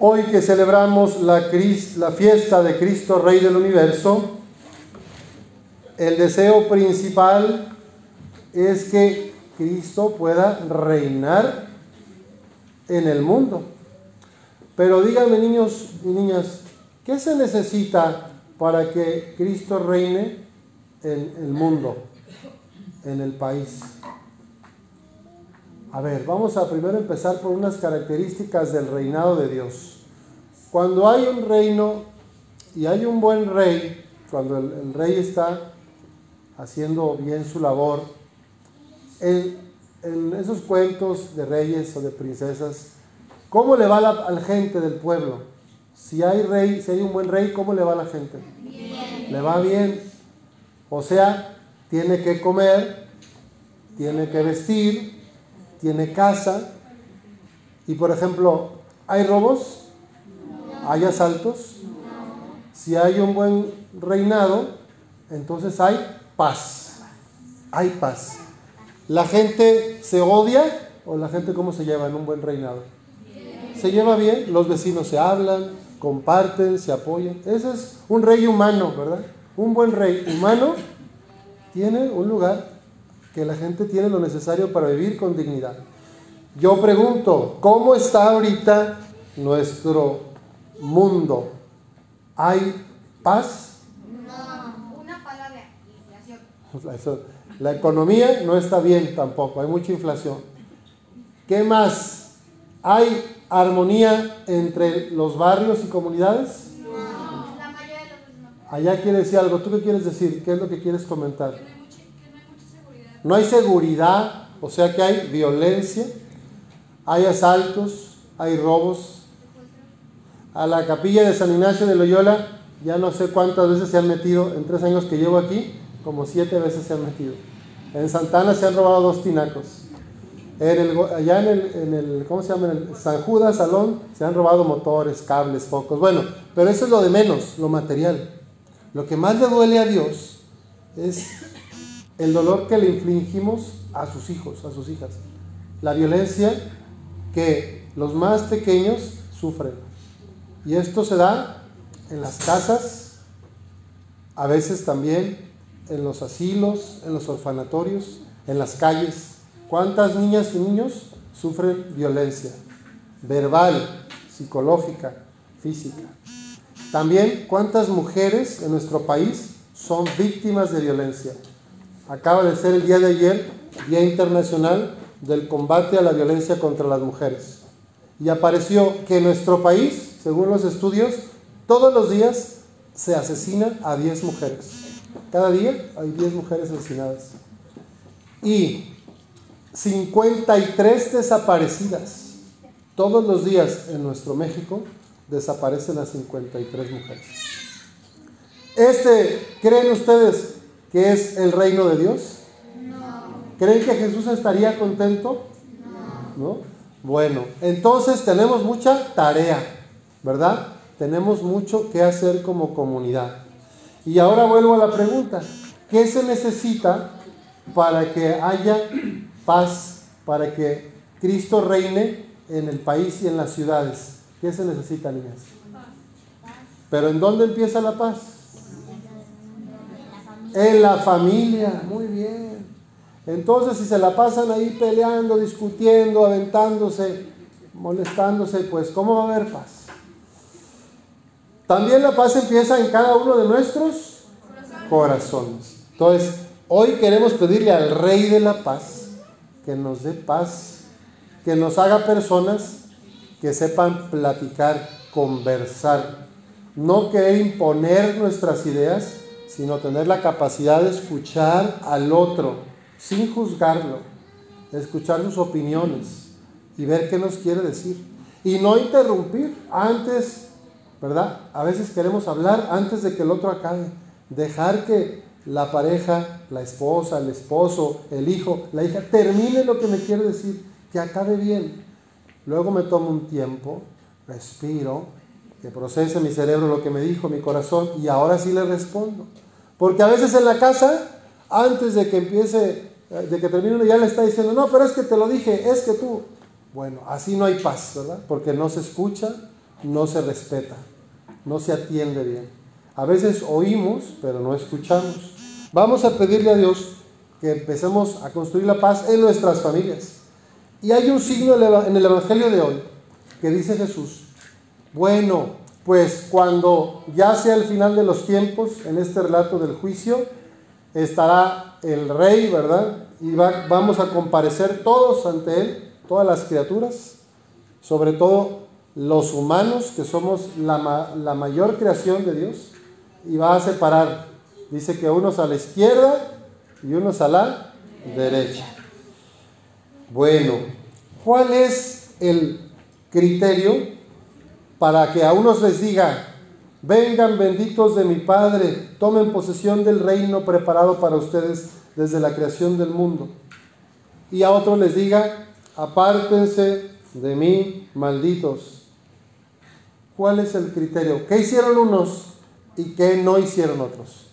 Hoy que celebramos la, fiesta de Cristo Rey del Universo, el deseo principal es que Cristo pueda reinar en el mundo. Pero díganme niños y niñas, ¿qué se necesita para que Cristo reine en el mundo, en el país? A ver, vamos a primero empezar por unas características del reinado de Dios. Cuando hay un reino y hay un buen rey, cuando el, rey está haciendo bien su labor, en, esos cuentos de reyes o de princesas, ¿cómo le va a la, gente del pueblo? Si hay rey, si hay un buen rey, ¿cómo le va a la gente? Bien. Le va bien. O sea, tiene que comer, tiene que vestir, tiene casa y por ejemplo, ¿hay robos? ¿Hay asaltos? Si hay un buen reinado, entonces hay paz. Hay paz. ¿La gente se odia o la gente cómo se lleva en un buen reinado? Se lleva bien, los vecinos se hablan, comparten, se apoyan. Ese es un rey humano, ¿verdad? Un buen rey humano tiene un lugar que la gente tiene lo necesario para vivir con dignidad. Yo pregunto, ¿cómo está ahorita nuestro mundo? ¿Hay paz? No, una palabra, inflación. La economía no está bien tampoco, hay mucha inflación. ¿Qué más? ¿Hay armonía entre los barrios y comunidades? No, la mayoría de los no. Allá quiere decir algo. ¿Tú qué quieres decir? ¿Qué es lo que quieres comentar? No hay seguridad, o sea que hay violencia, hay asaltos, hay robos. A la capilla de San Ignacio de Loyola ya no sé cuántas veces se han metido, en tres años que llevo aquí, como siete veces se han metido. En Santana se han robado dos tinacos. En el, allá en el, en el, ¿cómo se llama? En el San Judas Salón se han robado motores, cables, focos. Bueno, pero eso es lo de menos, lo material. Lo que más le duele a Dios es el dolor que le infligimos a sus hijos, a sus hijas. La violencia que los más pequeños sufren. Y esto se da en las casas, a veces también en los asilos, en los orfanatorios, en las calles. ¿Cuántas niñas y niños sufren violencia? Verbal, psicológica, física. También cuántas mujeres en nuestro país son víctimas de violencia. Acaba de ser el día de ayer, Día Internacional del Combate a la Violencia contra las Mujeres. Y apareció que en nuestro país, según los estudios, todos los días se asesina a 10 mujeres. Cada día hay 10 mujeres asesinadas. Y 53 desaparecidas. Todos los días en nuestro México desaparecen a 53 mujeres. Este, ¿creen ustedes ¿Qué es el reino de Dios? No. ¿Creen que Jesús estaría contento? No. Bueno, entonces tenemos mucha tarea, ¿verdad? Tenemos mucho que hacer como comunidad. Y ahora vuelvo a la pregunta, ¿qué se necesita para que haya paz, para que Cristo reine en el país y en las ciudades? ¿Qué se necesita, niñas? Pero ¿en dónde empieza la paz? En la familia, muy bien. Entonces, si se la pasan ahí peleando, discutiendo, aventándose, molestándose, pues ¿cómo va a haber paz? También la paz empieza en cada uno de nuestros corazones. Entonces, hoy queremos pedirle al Rey de la Paz que nos dé paz, que nos haga personas que sepan platicar, conversar, no querer imponer nuestras ideas, sino tener la capacidad de escuchar al otro sin juzgarlo, escuchar sus opiniones y ver qué nos quiere decir. Y no interrumpir antes, ¿verdad? A veces queremos hablar antes de que el otro acabe. Dejar que la pareja, la esposa, el esposo, el hijo, la hija, termine lo que me quiere decir, que acabe bien. Luego me tomo un tiempo, respiro, que procese mi cerebro lo que me dijo mi corazón y ahora sí le respondo. Porque a veces en la casa, antes de que empiece, eh, de que termine uno, ya le está diciendo, no, pero es que te lo dije, es que tú. Bueno, así no hay paz, ¿verdad? Porque no se escucha, no se respeta, no se atiende bien. A veces oímos, pero no escuchamos. Vamos a pedirle a Dios que empecemos a construir la paz en nuestras familias. Y hay un signo en el Evangelio de hoy que dice Jesús, bueno, pues cuando ya sea el final de los tiempos, en este relato del juicio, estará el rey, ¿verdad? Y vamos a comparecer todos ante él, todas las criaturas, sobre todo los humanos, que somos la, la mayor creación de Dios, y va a separar, dice que unos a la izquierda y unos a la derecha. Bueno, ¿cuál es el criterio para que a unos les diga, vengan benditos de mi Padre, tomen posesión del reino preparado para ustedes desde la creación del mundo? Y a otros les diga, apártense de mí, malditos. ¿Cuál es el criterio? ¿Qué hicieron unos y qué no hicieron otros?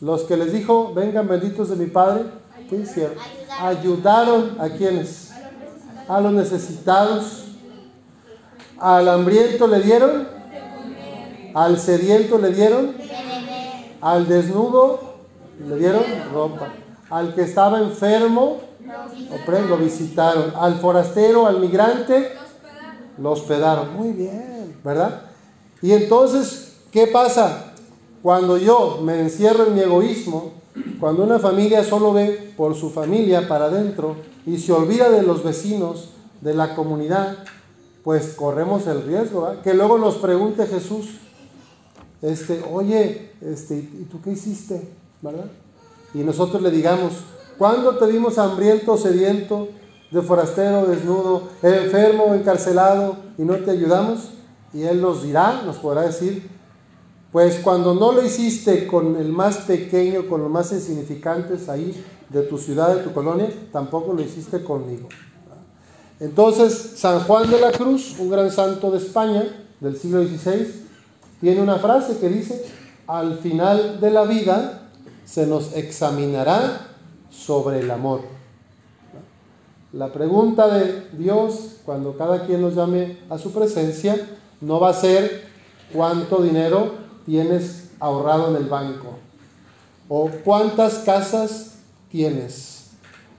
Los que les dijo, vengan benditos de mi Padre, ¿qué hicieron? Ayudaron a quienes? A los necesitados. Al hambriento le dieron. Al sediento le dieron. Al desnudo le dieron ropa. Al que estaba enfermo lo visitaron. Al forastero, al migrante, lo hospedaron. Muy bien, ¿verdad? Y entonces, ¿qué pasa? Cuando yo me encierro en mi egoísmo, cuando una familia solo ve por su familia para adentro y se olvida de los vecinos, de la comunidad, pues corremos el riesgo, que luego nos pregunte Jesús, este, oye, este, ¿y tú qué hiciste? ¿Verdad? Y nosotros le digamos, ¿cuándo te vimos hambriento, sediento, de forastero, desnudo, enfermo, encarcelado y no te ayudamos? Y Él nos dirá, nos podrá decir, pues cuando no lo hiciste con el más pequeño, con los más insignificantes ahí de tu ciudad, de tu colonia, tampoco lo hiciste conmigo. Entonces, San Juan de la Cruz, un gran santo de España del siglo XVI, tiene una frase que dice, al final de la vida se nos examinará sobre el amor. La pregunta de Dios, cuando cada quien nos llame a su presencia, no va a ser cuánto dinero tienes ahorrado en el banco o cuántas casas tienes,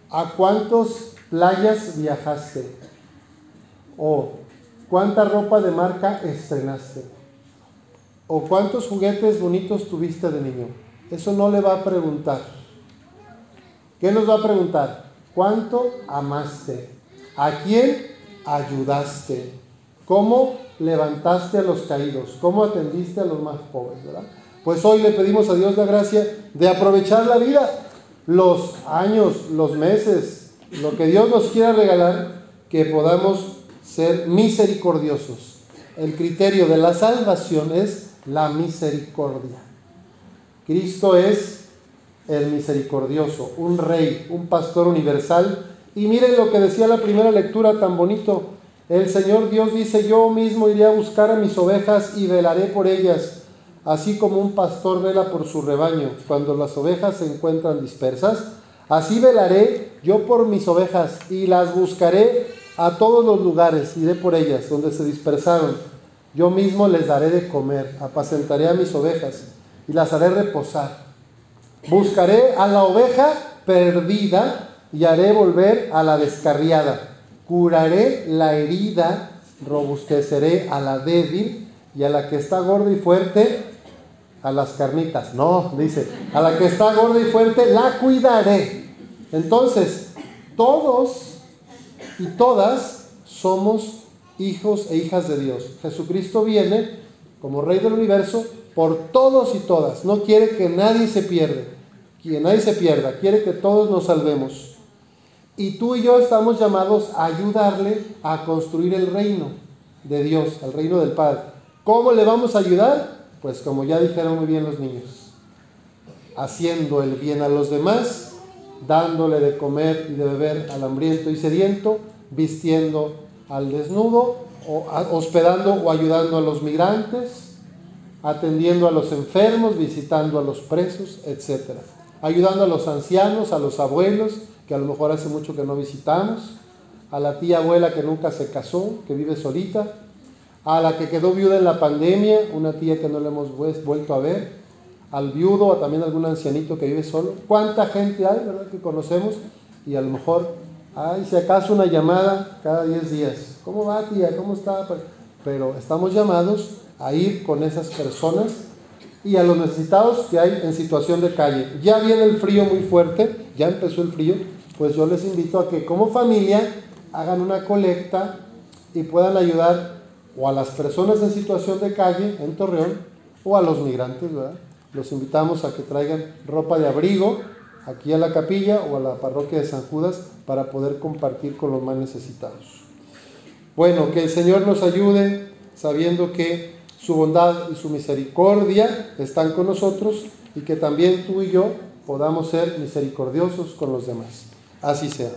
a cuántos playas viajaste? ¿O cuánta ropa de marca estrenaste? ¿O cuántos juguetes bonitos tuviste de niño? Eso no le va a preguntar. ¿Qué nos va a preguntar? ¿Cuánto amaste? ¿A quién ayudaste? ¿Cómo levantaste a los caídos? ¿Cómo atendiste a los más pobres? Pues hoy le pedimos a Dios la gracia de aprovechar la vida, los años, los meses, lo que Dios nos quiera regalar, que podamos ser misericordiosos. El criterio de la salvación es la misericordia. Cristo es el misericordioso, un rey, un pastor universal. Y miren lo que decía la primera lectura tan bonito. El Señor Dios dice, yo mismo iré a buscar a mis ovejas y velaré por ellas, así como un pastor vela por su rebaño cuando las ovejas se encuentran dispersas Así velaré yo por mis ovejas y las buscaré a todos los lugares, iré por ellas, donde se dispersaron. Yo mismo les daré de comer, apacentaré a mis ovejas y las haré reposar. Buscaré a la oveja perdida y haré volver a la descarriada. Curaré la herida, robusteceré a la débil y a la que está gorda y fuerte a las carnitas. No, dice, a la que está gorda y fuerte la cuidaré. Entonces, todos y todas somos hijos e hijas de Dios. Jesucristo viene como Rey del universo por todos y todas. No quiere que nadie se pierda, que nadie se pierda, quiere que todos nos salvemos. Y tú y yo estamos llamados a ayudarle a construir el reino de Dios, el reino del Padre. ¿Cómo le vamos a ayudar? Pues como ya dijeron muy bien los niños, haciendo el bien a los demás, dándole de comer y de beber al hambriento y sediento, vistiendo al desnudo, o hospedando o ayudando a los migrantes, atendiendo a los enfermos, visitando a los presos, etc. Ayudando a los ancianos, a los abuelos, que a lo mejor hace mucho que no visitamos, a la tía abuela que nunca se casó, que vive solita, a la que quedó viuda en la pandemia, una tía que no le hemos vuelto a ver, al viudo, o también algún ancianito que vive solo. ¿Cuánta gente hay, verdad, que conocemos? Y a lo mejor hay, si acaso, una llamada cada 10 días. ¿Cómo va, tía? ¿Cómo está? Pero estamos llamados a ir con esas personas y a los necesitados que hay en situación de calle. Ya viene el frío muy fuerte, ya empezó el frío, pues yo les invito a que como familia hagan una colecta y puedan ayudar o a las personas en situación de calle en Torreón o a los migrantes, ¿verdad? Los invitamos a que traigan ropa de abrigo aquí a la capilla o a la parroquia de San Judas para poder compartir con los más necesitados. Bueno, que el Señor nos ayude sabiendo que su bondad y su misericordia están con nosotros y que también tú y yo podamos ser misericordiosos con los demás. Así sea.